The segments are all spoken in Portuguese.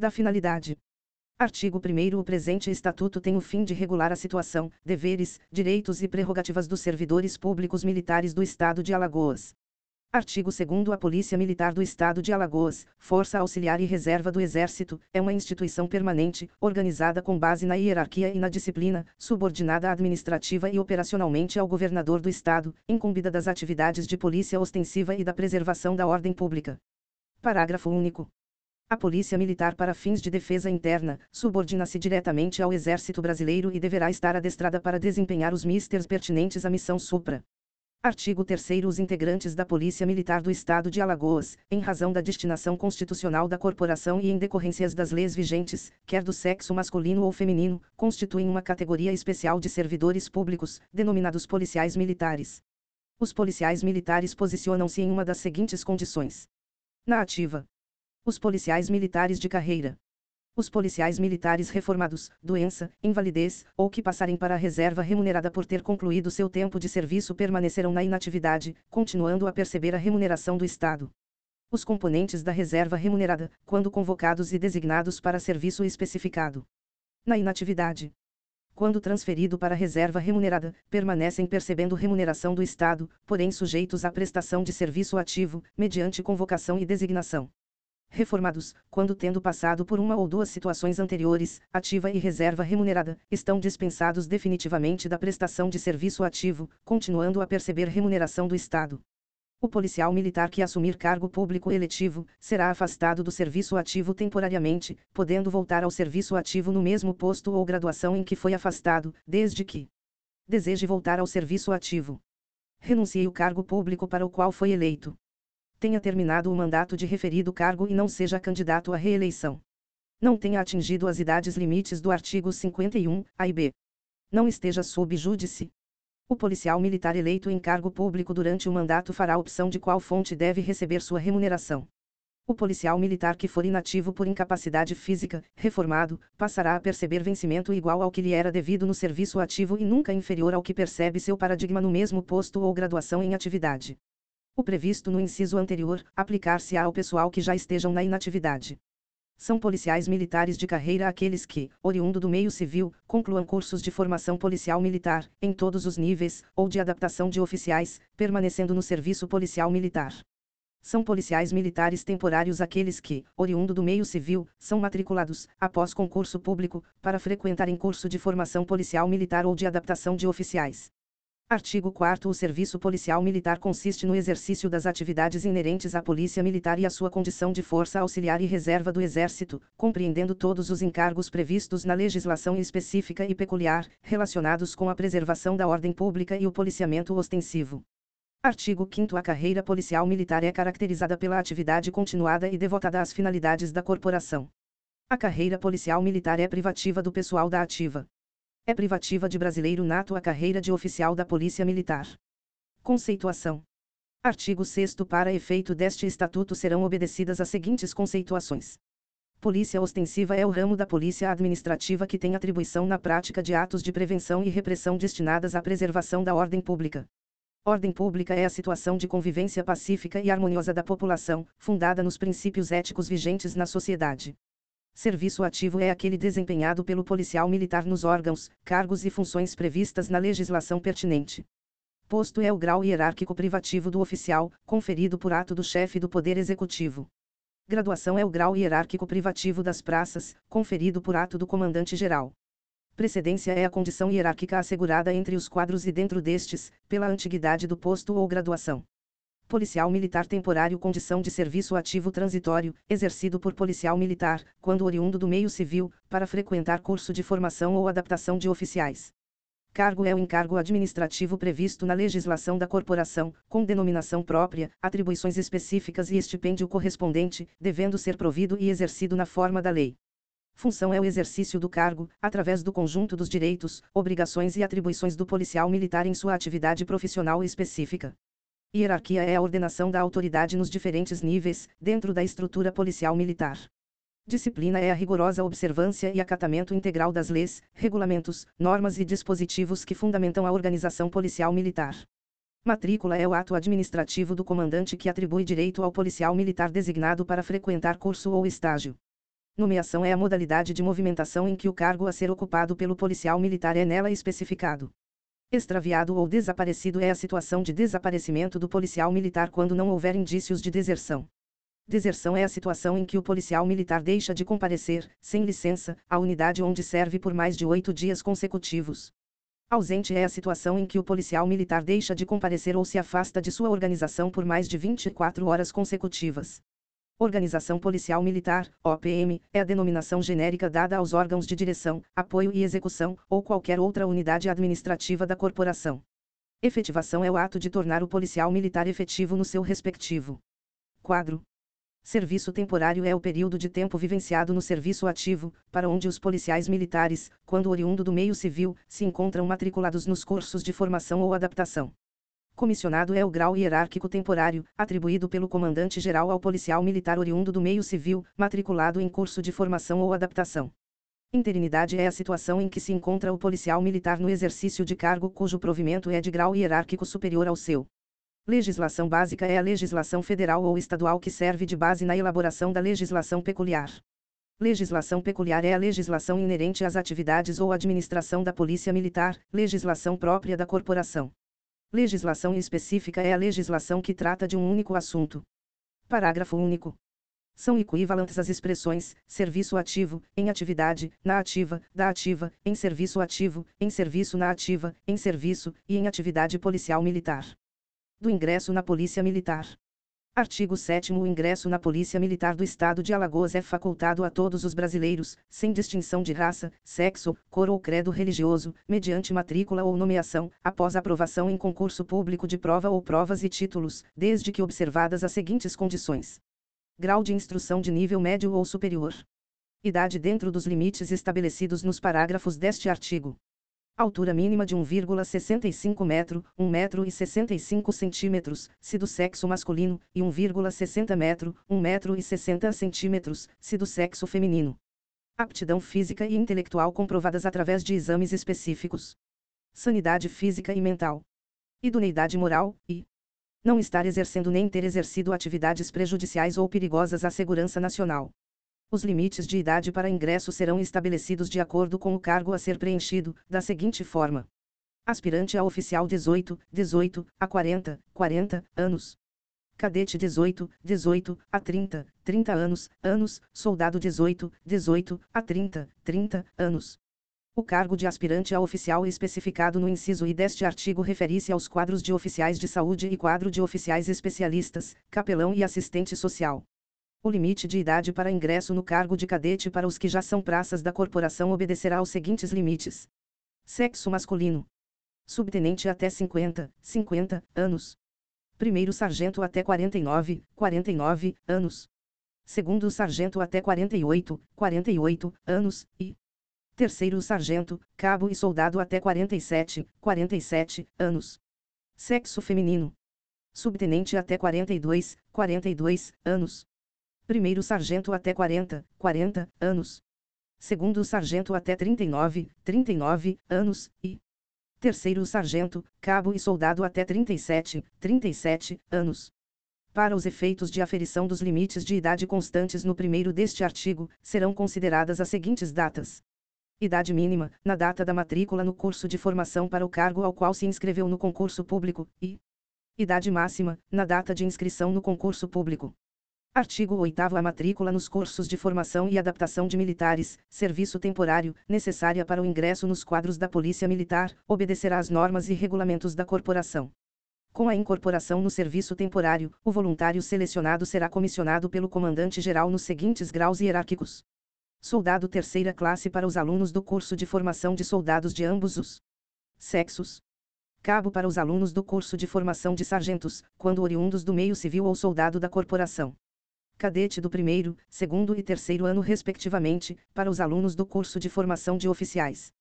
Da finalidade. Artigo 1 O presente Estatuto tem o fim de regular a situação, deveres, direitos e prerrogativas dos servidores públicos militares do Estado de Alagoas. Artigo 2 A Polícia Militar do Estado de Alagoas, Força Auxiliar e Reserva do Exército, é uma instituição permanente, organizada com base na hierarquia e na disciplina, subordinada administrativa e operacionalmente ao governador do Estado, incumbida das atividades de polícia ostensiva e da preservação da ordem pública. Parágrafo único. A Polícia Militar para fins de defesa interna, subordina-se diretamente ao Exército Brasileiro e deverá estar adestrada para desempenhar os misters pertinentes à missão supra. Artigo 3 Os integrantes da Polícia Militar do Estado de Alagoas, em razão da destinação constitucional da corporação e em decorrências das leis vigentes, quer do sexo masculino ou feminino, constituem uma categoria especial de servidores públicos, denominados policiais militares. Os policiais militares posicionam-se em uma das seguintes condições: na ativa, os policiais militares de carreira, os policiais militares reformados, doença, invalidez, ou que passarem para a reserva remunerada por ter concluído seu tempo de serviço permanecerão na inatividade, continuando a perceber a remuneração do Estado. Os componentes da reserva remunerada, quando convocados e designados para serviço especificado. Na inatividade. Quando transferido para a reserva remunerada, permanecem percebendo remuneração do Estado, porém sujeitos à prestação de serviço ativo, mediante convocação e designação reformados, quando tendo passado por uma ou duas situações anteriores, ativa e reserva remunerada, estão dispensados definitivamente da prestação de serviço ativo, continuando a perceber remuneração do Estado. O policial militar que assumir cargo público eletivo, será afastado do serviço ativo temporariamente, podendo voltar ao serviço ativo no mesmo posto ou graduação em que foi afastado, desde que deseje voltar ao serviço ativo. Renuncie o cargo público para o qual foi eleito tenha terminado o mandato de referido cargo e não seja candidato à reeleição. Não tenha atingido as idades limites do artigo 51, A e B. Não esteja sob júdice. O policial militar eleito em cargo público durante o mandato fará opção de qual fonte deve receber sua remuneração. O policial militar que for inativo por incapacidade física, reformado, passará a perceber vencimento igual ao que lhe era devido no serviço ativo e nunca inferior ao que percebe seu paradigma no mesmo posto ou graduação em atividade o previsto no inciso anterior, aplicar-se-á ao pessoal que já estejam na inatividade. São policiais militares de carreira aqueles que, oriundo do meio civil, concluam cursos de formação policial militar, em todos os níveis, ou de adaptação de oficiais, permanecendo no serviço policial militar. São policiais militares temporários aqueles que, oriundo do meio civil, são matriculados, após concurso público, para frequentarem curso de formação policial militar ou de adaptação de oficiais. Artigo 4 O serviço policial militar consiste no exercício das atividades inerentes à polícia militar e à sua condição de força auxiliar e reserva do Exército, compreendendo todos os encargos previstos na legislação específica e peculiar, relacionados com a preservação da ordem pública e o policiamento ostensivo. Artigo 5 A carreira policial militar é caracterizada pela atividade continuada e devotada às finalidades da corporação. A carreira policial militar é privativa do pessoal da ativa. É privativa de brasileiro nato a carreira de oficial da Polícia Militar. Conceituação. Artigo 6 Para efeito deste estatuto serão obedecidas as seguintes conceituações. Polícia ostensiva é o ramo da polícia administrativa que tem atribuição na prática de atos de prevenção e repressão destinadas à preservação da ordem pública. Ordem pública é a situação de convivência pacífica e harmoniosa da população, fundada nos princípios éticos vigentes na sociedade. Serviço ativo é aquele desempenhado pelo policial militar nos órgãos, cargos e funções previstas na legislação pertinente. Posto é o grau hierárquico privativo do oficial, conferido por ato do chefe do Poder Executivo. Graduação é o grau hierárquico privativo das praças, conferido por ato do comandante-geral. Precedência é a condição hierárquica assegurada entre os quadros e dentro destes, pela antiguidade do posto ou graduação policial militar temporário condição de serviço ativo transitório, exercido por policial militar, quando oriundo do meio civil, para frequentar curso de formação ou adaptação de oficiais. Cargo é o encargo administrativo previsto na legislação da corporação, com denominação própria, atribuições específicas e estipêndio correspondente, devendo ser provido e exercido na forma da lei. Função é o exercício do cargo, através do conjunto dos direitos, obrigações e atribuições do policial militar em sua atividade profissional específica. Hierarquia é a ordenação da autoridade nos diferentes níveis, dentro da estrutura policial militar. Disciplina é a rigorosa observância e acatamento integral das leis, regulamentos, normas e dispositivos que fundamentam a organização policial militar. Matrícula é o ato administrativo do comandante que atribui direito ao policial militar designado para frequentar curso ou estágio. Nomeação é a modalidade de movimentação em que o cargo a ser ocupado pelo policial militar é nela especificado. Extraviado ou desaparecido é a situação de desaparecimento do policial militar quando não houver indícios de deserção. Deserção é a situação em que o policial militar deixa de comparecer, sem licença, à unidade onde serve por mais de oito dias consecutivos. Ausente é a situação em que o policial militar deixa de comparecer ou se afasta de sua organização por mais de 24 horas consecutivas. Organização Policial Militar, OPM, é a denominação genérica dada aos órgãos de direção, apoio e execução, ou qualquer outra unidade administrativa da corporação. Efetivação é o ato de tornar o policial militar efetivo no seu respectivo quadro. Serviço temporário é o período de tempo vivenciado no serviço ativo, para onde os policiais militares, quando oriundo do meio civil, se encontram matriculados nos cursos de formação ou adaptação. Comissionado é o grau hierárquico temporário, atribuído pelo comandante-geral ao policial militar oriundo do meio civil, matriculado em curso de formação ou adaptação. Interinidade é a situação em que se encontra o policial militar no exercício de cargo cujo provimento é de grau hierárquico superior ao seu. Legislação básica é a legislação federal ou estadual que serve de base na elaboração da legislação peculiar. Legislação peculiar é a legislação inerente às atividades ou administração da Polícia Militar, legislação própria da corporação. Legislação específica é a legislação que trata de um único assunto. Parágrafo único. São equivalentes as expressões serviço ativo, em atividade, na ativa, da ativa, em serviço ativo, em serviço na ativa, em serviço e em atividade policial militar. Do ingresso na Polícia Militar. Artigo 7 O ingresso na Polícia Militar do Estado de Alagoas é facultado a todos os brasileiros, sem distinção de raça, sexo, cor ou credo religioso, mediante matrícula ou nomeação, após aprovação em concurso público de prova ou provas e títulos, desde que observadas as seguintes condições: grau de instrução de nível médio ou superior. Idade dentro dos limites estabelecidos nos parágrafos deste artigo altura mínima de 1,65 metro, 1 metro e 65 centímetros, se do sexo masculino, e 1,60 metro, 1 metro e 60 centímetros, se do sexo feminino. Aptidão física e intelectual comprovadas através de exames específicos. Sanidade física e mental. Idoneidade moral, e não estar exercendo nem ter exercido atividades prejudiciais ou perigosas à segurança nacional. Os limites de idade para ingresso serão estabelecidos de acordo com o cargo a ser preenchido, da seguinte forma: aspirante a oficial 18, 18 a 40, 40 anos. Cadete 18, 18 a 30, 30 anos, anos, soldado 18, 18 a 30, 30 anos. O cargo de aspirante a oficial especificado no inciso I deste artigo refere-se aos quadros de oficiais de saúde e quadro de oficiais especialistas, capelão e assistente social. O limite de idade para ingresso no cargo de cadete para os que já são praças da corporação obedecerá aos seguintes limites: sexo masculino, subtenente até 50, 50 anos. Primeiro sargento até 49, 49 anos. Segundo sargento até 48, 48 anos e terceiro sargento, cabo e soldado até 47, 47 anos. Sexo feminino. Subtenente até 42, 42 anos primeiro sargento até 40, 40 anos. Segundo sargento até 39, 39 anos e terceiro sargento, cabo e soldado até 37, 37 anos. Para os efeitos de aferição dos limites de idade constantes no primeiro deste artigo, serão consideradas as seguintes datas: idade mínima, na data da matrícula no curso de formação para o cargo ao qual se inscreveu no concurso público, e idade máxima, na data de inscrição no concurso público. Artigo 8 A matrícula nos cursos de formação e adaptação de militares, serviço temporário, necessária para o ingresso nos quadros da Polícia Militar, obedecerá às normas e regulamentos da corporação. Com a incorporação no serviço temporário, o voluntário selecionado será comissionado pelo comandante-geral nos seguintes graus hierárquicos: Soldado terceira classe para os alunos do curso de formação de soldados de ambos os sexos. Cabo para os alunos do curso de formação de sargentos, quando oriundos do meio civil ou soldado da corporação cadete do primeiro, segundo e terceiro ano respectivamente, para os alunos do curso de formação de oficiais.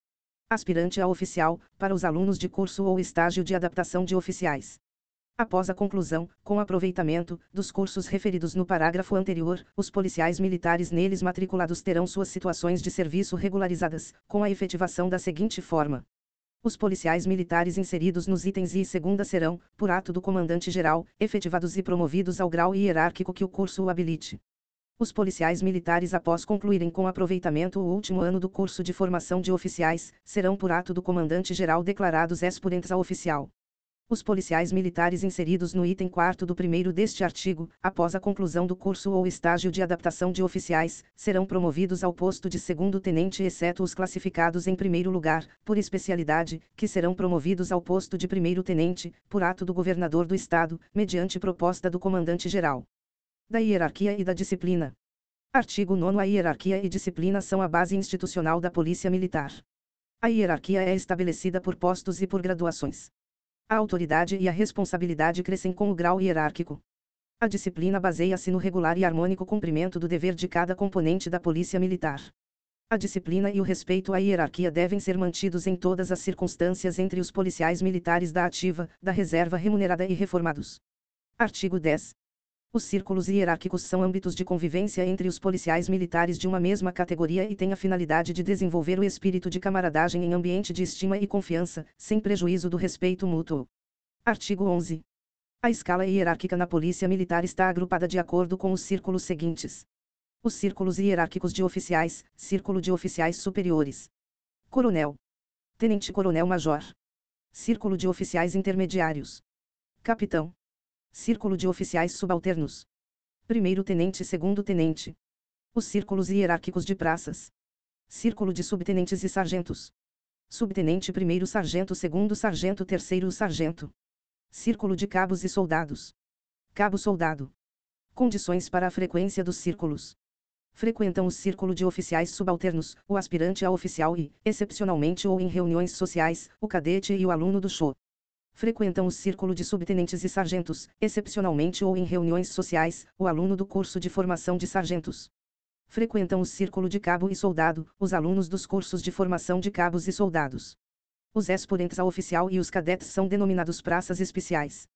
Aspirante a oficial, para os alunos de curso ou estágio de adaptação de oficiais. Após a conclusão, com aproveitamento, dos cursos referidos no parágrafo anterior, os policiais militares neles matriculados terão suas situações de serviço regularizadas, com a efetivação da seguinte forma: os policiais militares inseridos nos itens I e segunda serão, por ato do comandante-geral, efetivados e promovidos ao grau hierárquico que o curso o habilite. Os policiais militares, após concluírem com aproveitamento o último ano do curso de formação de oficiais, serão por ato do comandante-geral declarados expurentes a oficial. Os policiais militares inseridos no item 4 do primeiro deste artigo, após a conclusão do curso ou estágio de adaptação de oficiais, serão promovidos ao posto de segundo tenente, exceto os classificados em primeiro lugar, por especialidade, que serão promovidos ao posto de primeiro tenente, por ato do governador do estado, mediante proposta do comandante-geral da hierarquia e da disciplina. Artigo 9 A hierarquia e disciplina são a base institucional da Polícia Militar. A hierarquia é estabelecida por postos e por graduações. A autoridade e a responsabilidade crescem com o grau hierárquico. A disciplina baseia-se no regular e harmônico cumprimento do dever de cada componente da Polícia Militar. A disciplina e o respeito à hierarquia devem ser mantidos em todas as circunstâncias entre os policiais militares da ativa, da reserva remunerada e reformados. Artigo 10. Os círculos hierárquicos são âmbitos de convivência entre os policiais militares de uma mesma categoria e têm a finalidade de desenvolver o espírito de camaradagem em ambiente de estima e confiança, sem prejuízo do respeito mútuo. Artigo 11. A escala hierárquica na Polícia Militar está agrupada de acordo com os círculos seguintes: os círculos hierárquicos de oficiais, Círculo de Oficiais Superiores, Coronel, Tenente Coronel Major, Círculo de Oficiais Intermediários, Capitão. Círculo de oficiais subalternos. Primeiro tenente e segundo tenente. Os círculos hierárquicos de praças. Círculo de subtenentes e sargentos. Subtenente primeiro sargento segundo sargento terceiro sargento. Círculo de cabos e soldados. Cabo soldado. Condições para a frequência dos círculos. Frequentam o círculo de oficiais subalternos, o aspirante a oficial e, excepcionalmente ou em reuniões sociais, o cadete e o aluno do show frequentam o círculo de subtenentes e sargentos, excepcionalmente ou em reuniões sociais, o aluno do curso de formação de sargentos. Frequentam o círculo de cabo e soldado, os alunos dos cursos de formação de cabos e soldados. Os exponentes a oficial e os cadetes são denominados praças especiais.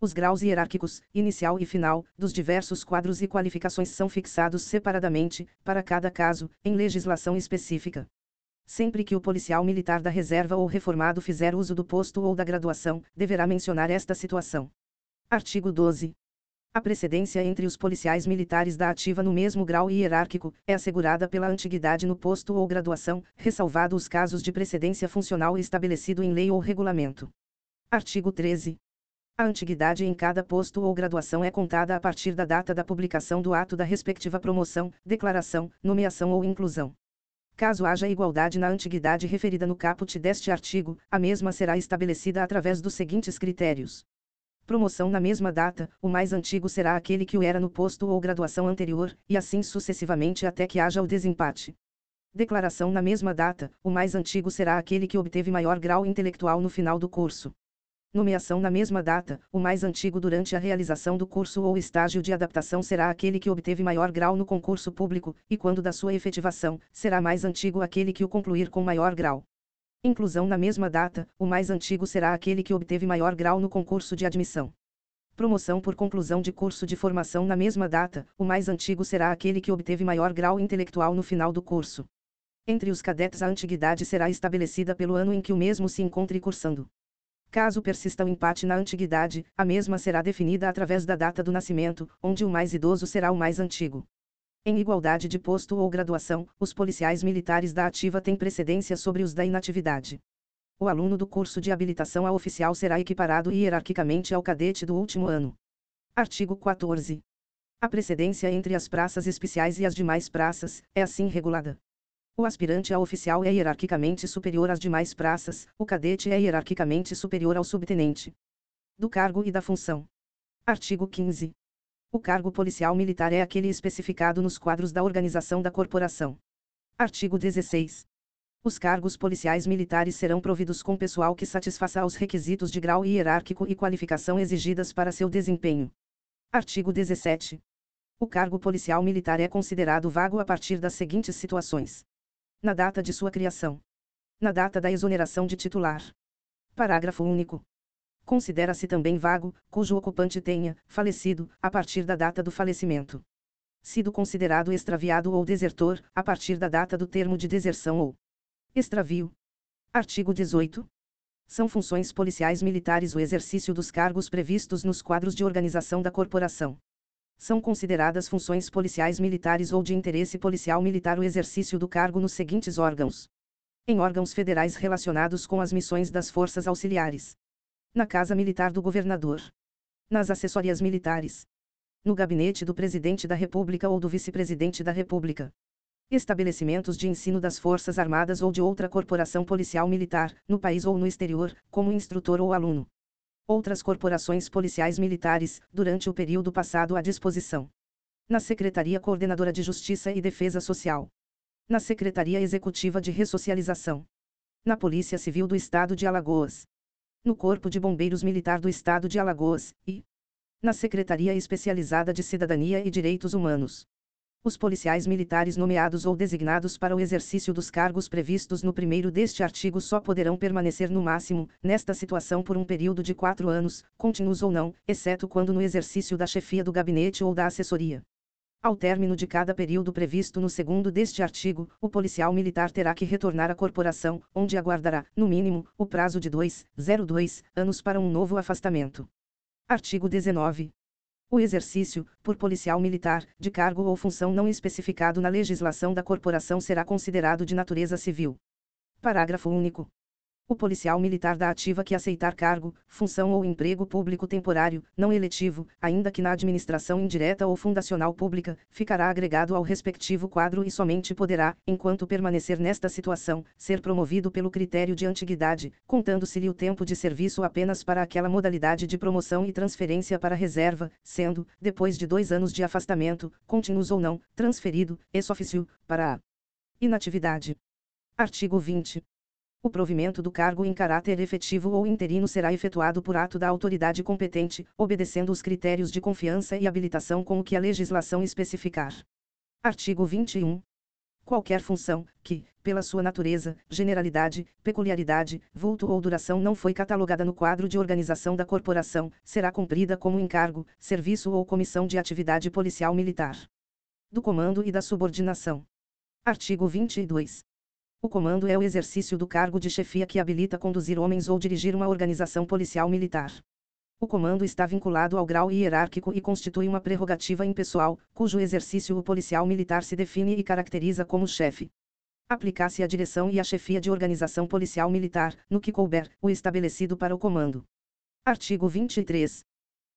Os graus hierárquicos, inicial e final, dos diversos quadros e qualificações são fixados separadamente, para cada caso, em legislação específica. Sempre que o policial militar da reserva ou reformado fizer uso do posto ou da graduação, deverá mencionar esta situação. Artigo 12. A precedência entre os policiais militares da ativa no mesmo grau hierárquico é assegurada pela antiguidade no posto ou graduação, ressalvado os casos de precedência funcional estabelecido em lei ou regulamento. Artigo 13. A antiguidade em cada posto ou graduação é contada a partir da data da publicação do ato da respectiva promoção, declaração, nomeação ou inclusão. Caso haja igualdade na antiguidade referida no caput deste artigo, a mesma será estabelecida através dos seguintes critérios. Promoção na mesma data, o mais antigo será aquele que o era no posto ou graduação anterior, e assim sucessivamente até que haja o desempate. Declaração na mesma data, o mais antigo será aquele que obteve maior grau intelectual no final do curso nomeação na mesma data, o mais antigo durante a realização do curso ou estágio de adaptação será aquele que obteve maior grau no concurso público, e quando da sua efetivação, será mais antigo aquele que o concluir com maior grau. Inclusão na mesma data, o mais antigo será aquele que obteve maior grau no concurso de admissão. Promoção por conclusão de curso de formação na mesma data, o mais antigo será aquele que obteve maior grau intelectual no final do curso. Entre os cadetes a antiguidade será estabelecida pelo ano em que o mesmo se encontre cursando. Caso persista o empate na antiguidade, a mesma será definida através da data do nascimento, onde o mais idoso será o mais antigo. Em igualdade de posto ou graduação, os policiais militares da ativa têm precedência sobre os da inatividade. O aluno do curso de habilitação a oficial será equiparado hierarquicamente ao cadete do último ano. Artigo 14. A precedência entre as praças especiais e as demais praças é assim regulada. O aspirante a oficial é hierarquicamente superior às demais praças, o cadete é hierarquicamente superior ao subtenente. Do cargo e da função. Artigo 15. O cargo policial militar é aquele especificado nos quadros da organização da corporação. Artigo 16. Os cargos policiais militares serão providos com pessoal que satisfaça aos requisitos de grau hierárquico e qualificação exigidas para seu desempenho. Artigo 17. O cargo policial militar é considerado vago a partir das seguintes situações na data de sua criação. Na data da exoneração de titular. Parágrafo único. Considera-se também vago, cujo ocupante tenha, falecido, a partir da data do falecimento. Sido considerado extraviado ou desertor, a partir da data do termo de deserção ou extravio. Artigo 18. São funções policiais militares o exercício dos cargos previstos nos quadros de organização da corporação São consideradas funções policiais militares ou de interesse policial militar o exercício do cargo nos seguintes órgãos: em órgãos federais relacionados com as missões das forças auxiliares, na Casa Militar do Governador, nas assessorias militares, no gabinete do Presidente da República ou do Vice-Presidente da República. Estabelecimentos de ensino das Forças Armadas ou de outra corporação policial militar, no país ou no exterior, como instrutor ou aluno outras corporações policiais militares, durante o período passado à disposição. Na Secretaria Coordenadora de Justiça e Defesa Social. Na Secretaria Executiva de Ressocialização. Na Polícia Civil do Estado de Alagoas. No Corpo de Bombeiros Militar do Estado de Alagoas, e. Na Secretaria Especializada de Cidadania e Direitos Humanos. Os policiais militares nomeados ou designados para o exercício dos cargos previstos no primeiro deste artigo só poderão permanecer no máximo, nesta situação por um período de quatro anos, contínuos ou não, exceto quando no exercício da chefia do gabinete ou da assessoria. Ao término de cada período previsto no segundo deste artigo, o policial militar terá que retornar à corporação, onde aguardará, no mínimo, o prazo de 2,02 anos para um novo afastamento. Artigo 19 o exercício, por policial militar, de cargo ou função não especificado na legislação da corporação será considerado de natureza civil. Parágrafo único. O policial militar da ativa que aceitar cargo, função ou emprego público temporário, não eletivo, ainda que na administração indireta ou fundacional pública, ficará agregado ao respectivo quadro e somente poderá, enquanto permanecer nesta situação, ser promovido pelo critério de antiguidade, contando-se-lhe o tempo de serviço apenas para aquela modalidade de promoção e transferência para reserva, sendo, depois de dois anos de afastamento, contínuos ou não, transferido, ex officio, para a inatividade. Artigo 20. O provimento do cargo em caráter efetivo ou interino será efetuado por ato da autoridade competente, obedecendo os critérios de confiança e habilitação com o que a legislação especificar. Artigo 21. Qualquer função, que, pela sua natureza, generalidade, peculiaridade, vulto ou duração não foi catalogada no quadro de organização da corporação, será cumprida como encargo, serviço ou comissão de atividade policial militar. Do comando e da subordinação. Artigo 22. O comando é o exercício do cargo de chefia que habilita conduzir homens ou dirigir uma organização policial militar. O comando está vinculado ao grau hierárquico e constitui uma prerrogativa impessoal, cujo exercício o policial militar se define e caracteriza como chefe. Aplicar-se a direção e a chefia de organização policial militar, no que couber, o estabelecido para o comando. Artigo 23.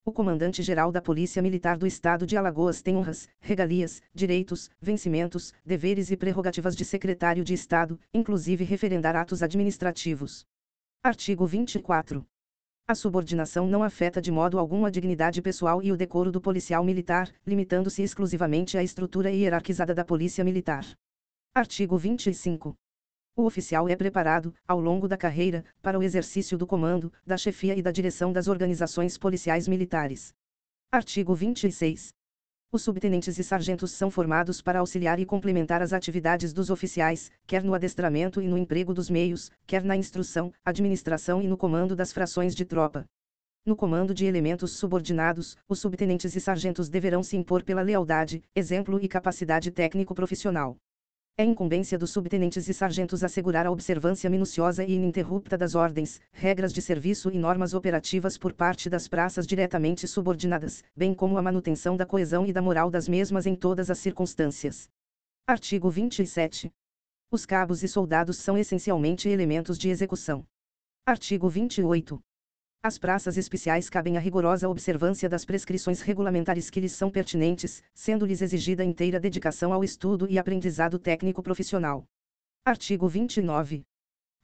O comandante-geral da Polícia Militar do Estado de Alagoas tem honras, regalias, direitos, vencimentos, deveres e prerrogativas de secretário de Estado, inclusive referendar atos administrativos. Artigo 24. A subordinação não afeta de modo algum a dignidade pessoal e o decoro do policial militar, limitando-se exclusivamente à estrutura hierarquizada da Polícia Militar. Artigo 25. O oficial é preparado, ao longo da carreira, para o exercício do comando, da chefia e da direção das organizações policiais militares. Artigo 26. Os subtenentes e sargentos são formados para auxiliar e complementar as atividades dos oficiais, quer no adestramento e no emprego dos meios, quer na instrução, administração e no comando das frações de tropa. No comando de elementos subordinados, os subtenentes e sargentos deverão se impor pela lealdade, exemplo e capacidade técnico-profissional. É incumbência dos subtenentes e sargentos assegurar a observância minuciosa e ininterrupta das ordens, regras de serviço e normas operativas por parte das praças diretamente subordinadas, bem como a manutenção da coesão e da moral das mesmas em todas as circunstâncias. Artigo 27. Os cabos e soldados são essencialmente elementos de execução. Artigo 28. As praças especiais cabem à rigorosa observância das prescrições regulamentares que lhes são pertinentes, sendo-lhes exigida inteira dedicação ao estudo e aprendizado técnico profissional. Artigo 29.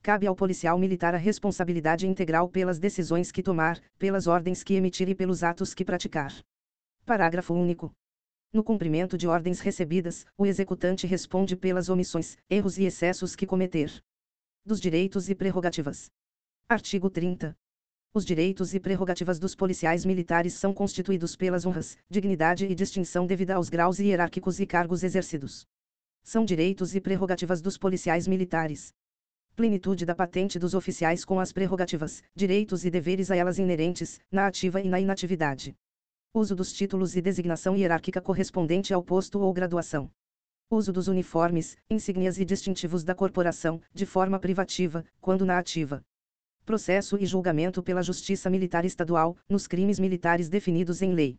Cabe ao policial militar a responsabilidade integral pelas decisões que tomar, pelas ordens que emitir e pelos atos que praticar. Parágrafo único. No cumprimento de ordens recebidas, o executante responde pelas omissões, erros e excessos que cometer. Dos direitos e prerrogativas. Artigo 30. Os direitos e prerrogativas dos policiais militares são constituídos pelas honras, dignidade e distinção devida aos graus hierárquicos e cargos exercidos. São direitos e prerrogativas dos policiais militares. Plenitude da patente dos oficiais com as prerrogativas, direitos e deveres a elas inerentes, na ativa e na inatividade. Uso dos títulos e designação hierárquica correspondente ao posto ou graduação. Uso dos uniformes, insígnias e distintivos da corporação, de forma privativa, quando na ativa processo e julgamento pela Justiça Militar Estadual, nos crimes militares definidos em lei.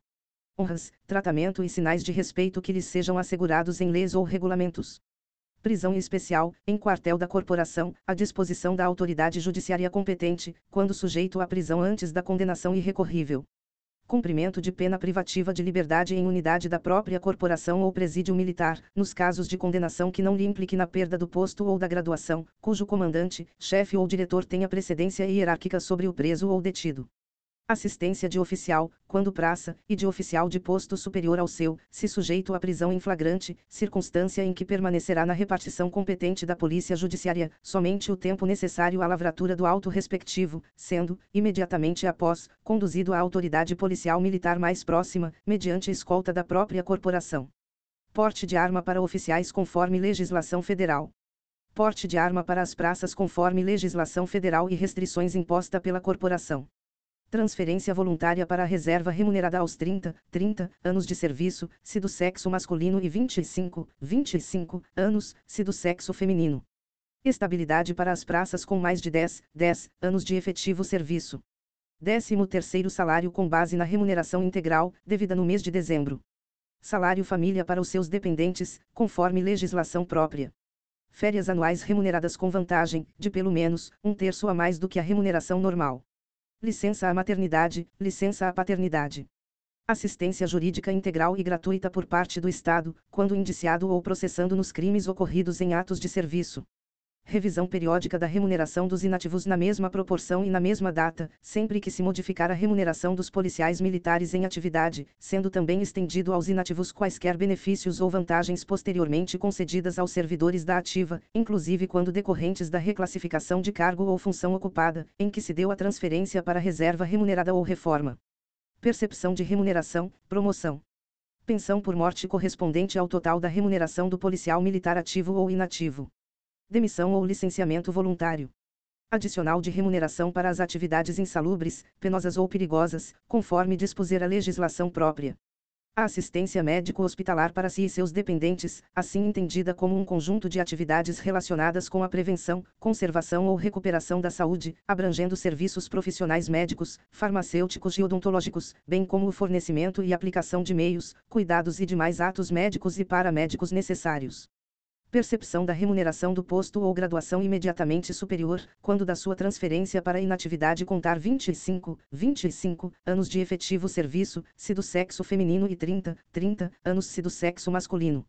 honras, tratamento e sinais de respeito que lhes sejam assegurados em leis ou regulamentos. Prisão especial, em quartel da corporação, à disposição da autoridade judiciária competente, quando sujeito à prisão antes da condenação irrecorrível cumprimento de pena privativa de liberdade em unidade da própria corporação ou presídio militar, nos casos de condenação que não lhe implique na perda do posto ou da graduação, cujo comandante, chefe ou diretor tenha precedência hierárquica sobre o preso ou detido assistência de oficial, quando praça, e de oficial de posto superior ao seu, se sujeito à prisão em flagrante, circunstância em que permanecerá na repartição competente da Polícia Judiciária, somente o tempo necessário à lavratura do auto respectivo, sendo, imediatamente após, conduzido à autoridade policial militar mais próxima, mediante escolta da própria corporação. Porte de arma para oficiais conforme legislação federal. Porte de arma para as praças conforme legislação federal e restrições imposta pela corporação transferência voluntária para a reserva remunerada aos 30, 30 anos de serviço, se do sexo masculino e 25, 25 anos, se do sexo feminino. Estabilidade para as praças com mais de 10, 10 anos de efetivo serviço. 13 terceiro salário com base na remuneração integral, devida no mês de dezembro. Salário família para os seus dependentes, conforme legislação própria. Férias anuais remuneradas com vantagem, de pelo menos, um terço a mais do que a remuneração normal licença à maternidade, licença à paternidade. Assistência jurídica integral e gratuita por parte do Estado, quando indiciado ou processando nos crimes ocorridos em atos de serviço. Revisão periódica da remuneração dos inativos na mesma proporção e na mesma data, sempre que se modificar a remuneração dos policiais militares em atividade, sendo também estendido aos inativos quaisquer benefícios ou vantagens posteriormente concedidas aos servidores da ativa, inclusive quando decorrentes da reclassificação de cargo ou função ocupada, em que se deu a transferência para reserva remunerada ou reforma. Percepção de remuneração, promoção. Pensão por morte correspondente ao total da remuneração do policial militar ativo ou inativo demissão ou licenciamento voluntário. Adicional de remuneração para as atividades insalubres, penosas ou perigosas, conforme dispuser a legislação própria. A assistência médico-hospitalar para si e seus dependentes, assim entendida como um conjunto de atividades relacionadas com a prevenção, conservação ou recuperação da saúde, abrangendo serviços profissionais médicos, farmacêuticos e odontológicos, bem como o fornecimento e aplicação de meios, cuidados e demais atos médicos e paramédicos necessários percepção da remuneração do posto ou graduação imediatamente superior, quando da sua transferência para inatividade contar 25, 25 anos de efetivo serviço, se do sexo feminino e 30, 30 anos se do sexo masculino.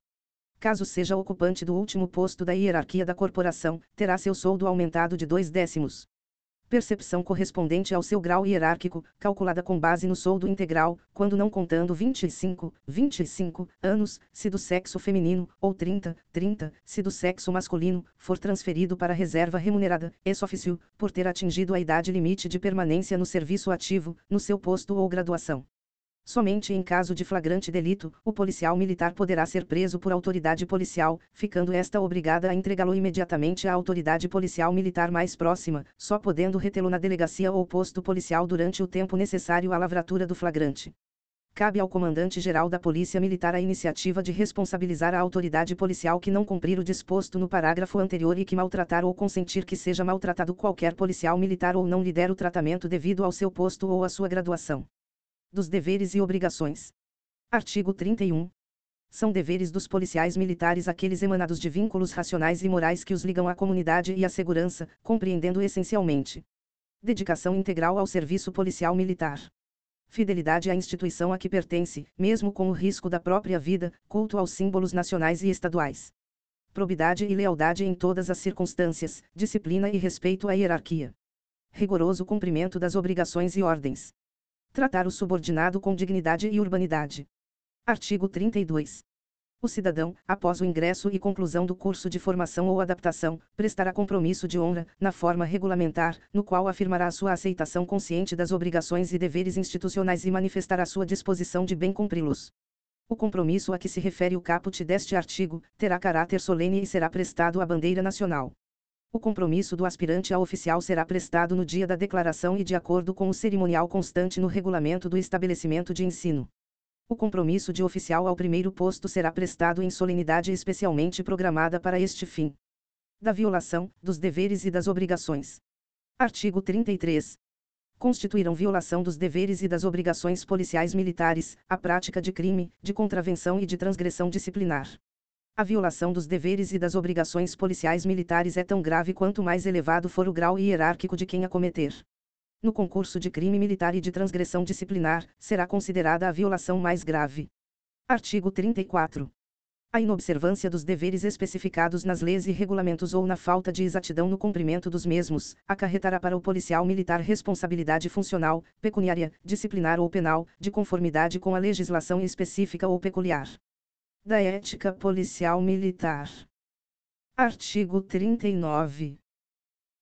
Caso seja ocupante do último posto da hierarquia da corporação, terá seu soldo aumentado de dois décimos percepção correspondente ao seu grau hierárquico, calculada com base no soldo integral, quando não contando 25, 25 anos, se do sexo feminino, ou 30, 30, se do sexo masculino, for transferido para reserva remunerada, ex officio, por ter atingido a idade limite de permanência no serviço ativo, no seu posto ou graduação. Somente em caso de flagrante delito, o policial militar poderá ser preso por autoridade policial, ficando esta obrigada a entregá-lo imediatamente à autoridade policial militar mais próxima, só podendo retê-lo na delegacia ou posto policial durante o tempo necessário à lavratura do flagrante. Cabe ao comandante-geral da Polícia Militar a iniciativa de responsabilizar a autoridade policial que não cumprir o disposto no parágrafo anterior e que maltratar ou consentir que seja maltratado qualquer policial militar ou não lhe der o tratamento devido ao seu posto ou à sua graduação dos deveres e obrigações. Artigo 31. São deveres dos policiais militares aqueles emanados de vínculos racionais e morais que os ligam à comunidade e à segurança, compreendendo essencialmente dedicação integral ao serviço policial militar. Fidelidade à instituição a que pertence, mesmo com o risco da própria vida, culto aos símbolos nacionais e estaduais. Probidade e lealdade em todas as circunstâncias, disciplina e respeito à hierarquia. Rigoroso cumprimento das obrigações e ordens. Tratar o subordinado com dignidade e urbanidade. Artigo 32. O cidadão, após o ingresso e conclusão do curso de formação ou adaptação, prestará compromisso de honra, na forma regulamentar, no qual afirmará sua aceitação consciente das obrigações e deveres institucionais e manifestará sua disposição de bem cumpri-los. O compromisso a que se refere o caput deste artigo, terá caráter solene e será prestado à bandeira nacional. O compromisso do aspirante a oficial será prestado no dia da declaração e de acordo com o cerimonial constante no regulamento do estabelecimento de ensino. O compromisso de oficial ao primeiro posto será prestado em solenidade especialmente programada para este fim. Da violação, dos deveres e das obrigações. Artigo 33 constituirão violação dos deveres e das obrigações policiais militares, a prática de crime, de contravenção e de transgressão disciplinar. A violação dos deveres e das obrigações policiais militares é tão grave quanto mais elevado for o grau hierárquico de quem a cometer. No concurso de crime militar e de transgressão disciplinar, será considerada a violação mais grave. Artigo 34. A inobservância dos deveres especificados nas leis e regulamentos ou na falta de exatidão no cumprimento dos mesmos, acarretará para o policial militar responsabilidade funcional, pecuniária, disciplinar ou penal, de conformidade com a legislação específica ou peculiar. Da Ética Policial Militar. Artigo 39.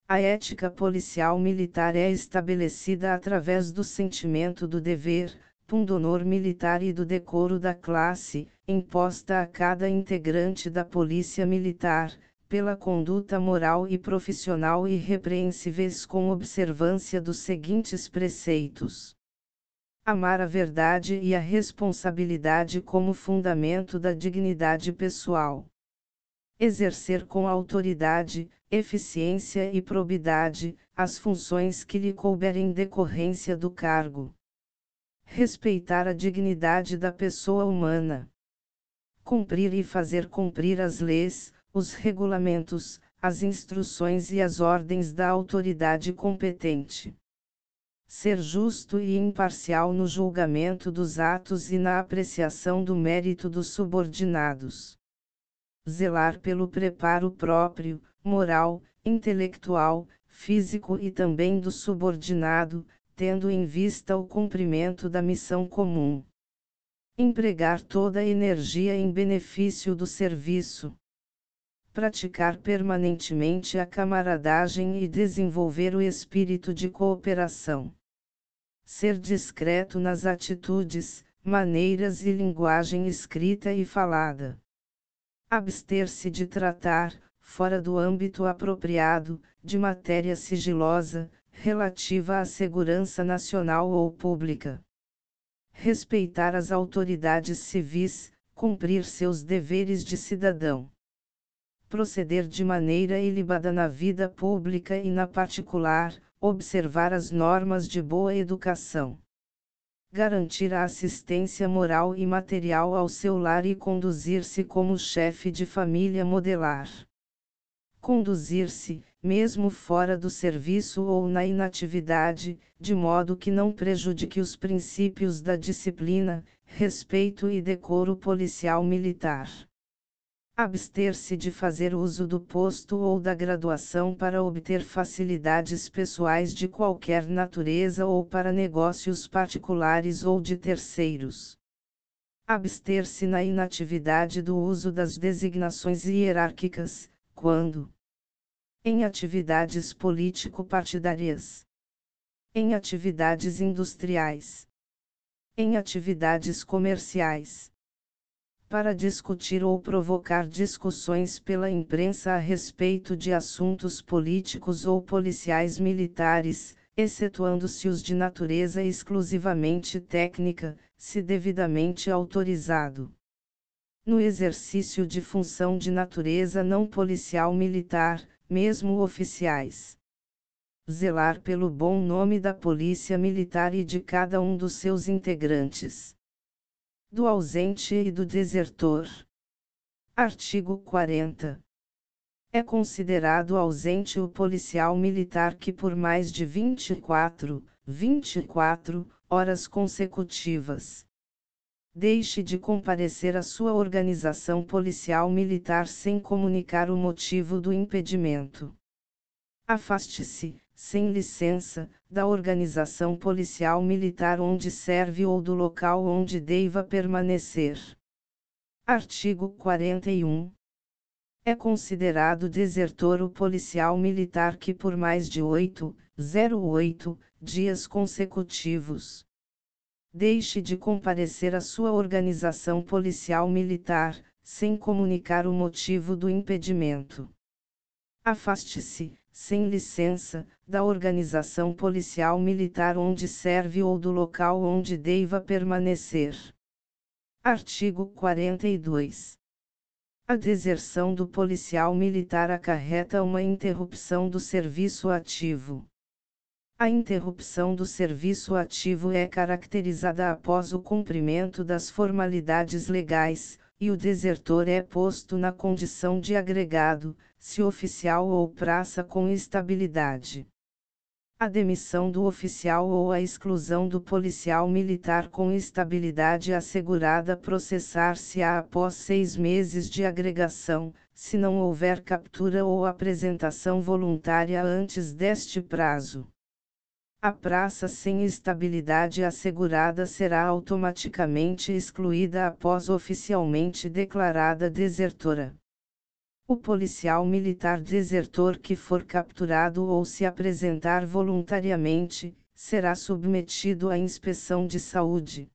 A ética policial militar é estabelecida através do sentimento do dever, pundonor militar e do decoro da classe, imposta a cada integrante da Polícia Militar, pela conduta moral e profissional irrepreensíveis com observância dos seguintes preceitos: amar a verdade e a responsabilidade como fundamento da dignidade pessoal. Exercer com autoridade, eficiência e probidade as funções que lhe couberem decorrência do cargo respeitar a dignidade da pessoa humana, cumprir e fazer cumprir as leis, os regulamentos, as instruções e as ordens da autoridade competente. Ser justo e imparcial no julgamento dos atos e na apreciação do mérito dos subordinados. Zelar pelo preparo próprio, moral, intelectual, físico e também do subordinado, tendo em vista o cumprimento da missão comum. Empregar toda a energia em benefício do serviço. Praticar permanentemente a camaradagem e desenvolver o espírito de cooperação. Ser discreto nas atitudes, maneiras e linguagem escrita e falada. Abster-se de tratar, fora do âmbito apropriado, de matéria sigilosa, relativa à segurança nacional ou pública. Respeitar as autoridades civis, cumprir seus deveres de cidadão. Proceder de maneira ilibada na vida pública e na particular, observar as normas de boa educação. Garantir a assistência moral e material ao seu lar e conduzir-se como chefe de família modelar. Conduzir-se, mesmo fora do serviço ou na inatividade, de modo que não prejudique os princípios da disciplina, respeito e decoro policial militar. Abster-se de fazer uso do posto ou da graduação para obter facilidades pessoais de qualquer natureza ou para negócios particulares ou de terceiros. Abster-se na inatividade do uso das designações hierárquicas, quando em atividades político-partidárias, em atividades industriais, em atividades comerciais, para discutir ou provocar discussões pela imprensa a respeito de assuntos políticos ou policiais militares, excetuando-se os de natureza exclusivamente técnica, se devidamente autorizado. No exercício de função de natureza não policial militar, mesmo oficiais. Zelar pelo bom nome da Polícia Militar e de cada um dos seus integrantes. Do ausente e do desertor. Artigo 40. É considerado ausente o policial militar que por mais de 24, 24 horas consecutivas deixe de comparecer à sua organização policial militar sem comunicar o motivo do impedimento. Afaste-se, sem licença, da organização policial militar onde serve ou do local onde deva permanecer. Artigo 41. É considerado desertor o policial militar que por mais de 8, 08 dias consecutivos deixe de comparecer à sua organização policial militar, sem comunicar o motivo do impedimento. Afaste-se, sem licença, da organização policial militar onde serve ou do local onde deva permanecer. Artigo 42. A deserção do policial militar acarreta uma interrupção do serviço ativo. A interrupção do serviço ativo é caracterizada após o cumprimento das formalidades legais, e o desertor é posto na condição de agregado, se oficial ou praça com estabilidade. A demissão do oficial ou a exclusão do policial militar com estabilidade assegurada processar-se-á após seis meses de agregação, se não houver captura ou apresentação voluntária antes deste prazo. A praça sem estabilidade assegurada será automaticamente excluída após oficialmente declarada desertora. O policial militar desertor que for capturado ou se apresentar voluntariamente, será submetido à inspeção de saúde.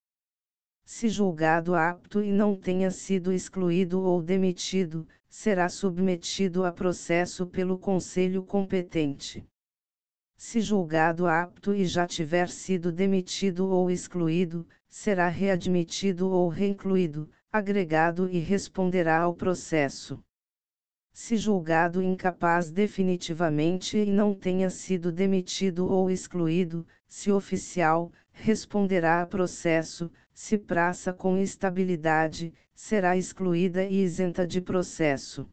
Se julgado apto e não tenha sido excluído ou demitido, será submetido a processo pelo conselho competente se julgado apto e já tiver sido demitido ou excluído, será readmitido ou reincluído, agregado e responderá ao processo. Se julgado incapaz definitivamente e não tenha sido demitido ou excluído, se oficial, responderá a processo, se praça com estabilidade, será excluída e isenta de processo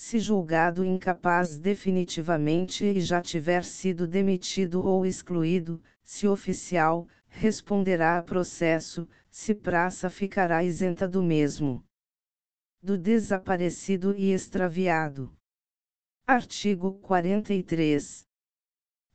se julgado incapaz definitivamente e já tiver sido demitido ou excluído, se oficial, responderá a processo, se praça ficará isenta do mesmo. Do desaparecido e extraviado. Artigo 43.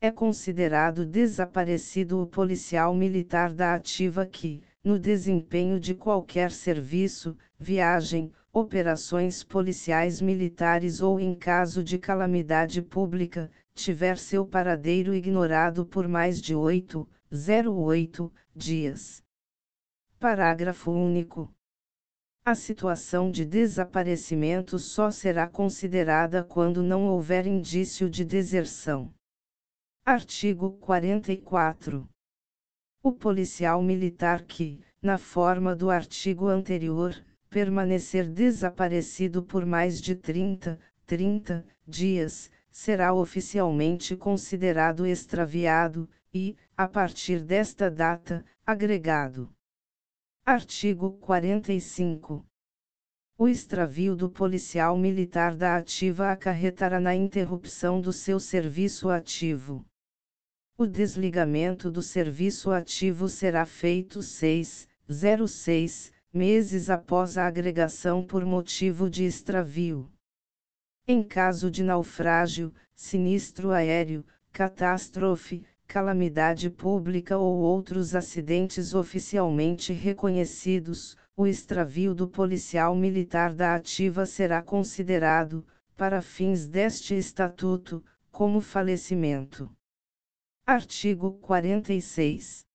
É considerado desaparecido o policial militar da ativa que, no desempenho de qualquer serviço, viagem, operações policiais militares ou em caso de calamidade pública, tiver seu paradeiro ignorado por mais de 8, 08 dias. Parágrafo único. A situação de desaparecimento só será considerada quando não houver indício de deserção. Artigo 44. O policial militar que, na forma do artigo anterior, permanecer desaparecido por mais de 30, 30 dias, será oficialmente considerado extraviado e, a partir desta data, agregado. Artigo 45. O extravio do policial militar da ativa acarretará na interrupção do seu serviço ativo. O desligamento do serviço ativo será feito 6, 06, meses após a agregação por motivo de extravio. Em caso de naufrágio, sinistro aéreo, catástrofe, calamidade pública ou outros acidentes oficialmente reconhecidos, o extravio do policial militar da ativa será considerado, para fins deste estatuto, como falecimento. Artigo 46.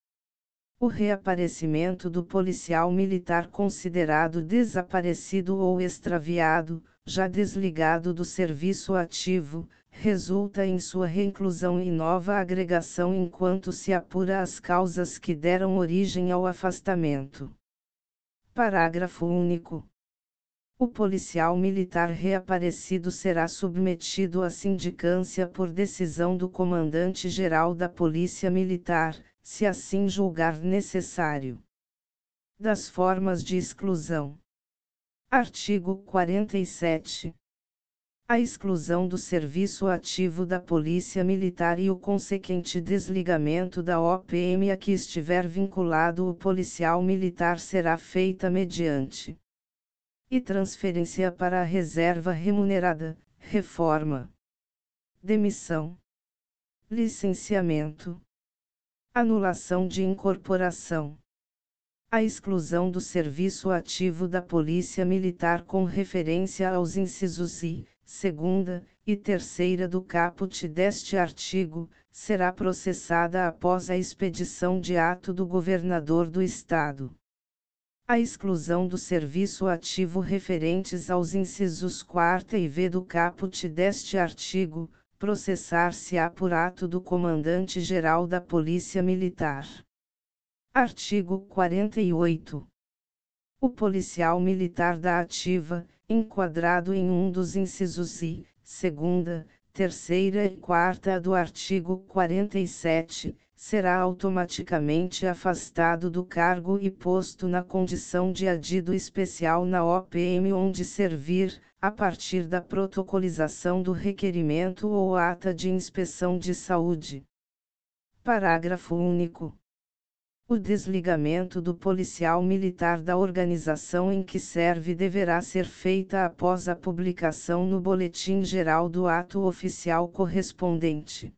O reaparecimento do policial militar considerado desaparecido ou extraviado, já desligado do serviço ativo, resulta em sua reinclusão e nova agregação enquanto se apura as causas que deram origem ao afastamento. Parágrafo único. O policial militar reaparecido será submetido à sindicância por decisão do Comandante-Geral da Polícia Militar, se assim julgar necessário. Das formas de exclusão. Artigo 47. A exclusão do serviço ativo da Polícia Militar e o consequente desligamento da OPM a que estiver vinculado o policial militar será feita mediante e transferência para a reserva remunerada, reforma, demissão, licenciamento, anulação de incorporação. A exclusão do serviço ativo da Polícia Militar com referência aos incisos I, segunda e terceira do caput deste artigo, será processada após a expedição de ato do governador do Estado a exclusão do serviço ativo referentes aos incisos 4 e V do caput deste artigo, processar-se-á por ato do Comandante-Geral da Polícia Militar. Artigo 48. O policial militar da ativa, enquadrado em um dos incisos I, segunda, terceira e quarta do artigo 47, será automaticamente afastado do cargo e posto na condição de adido especial na OPM onde servir, a partir da protocolização do requerimento ou ata de inspeção de saúde. Parágrafo único. O desligamento do policial militar da organização em que serve deverá ser feita após a publicação no Boletim Geral do ato oficial correspondente.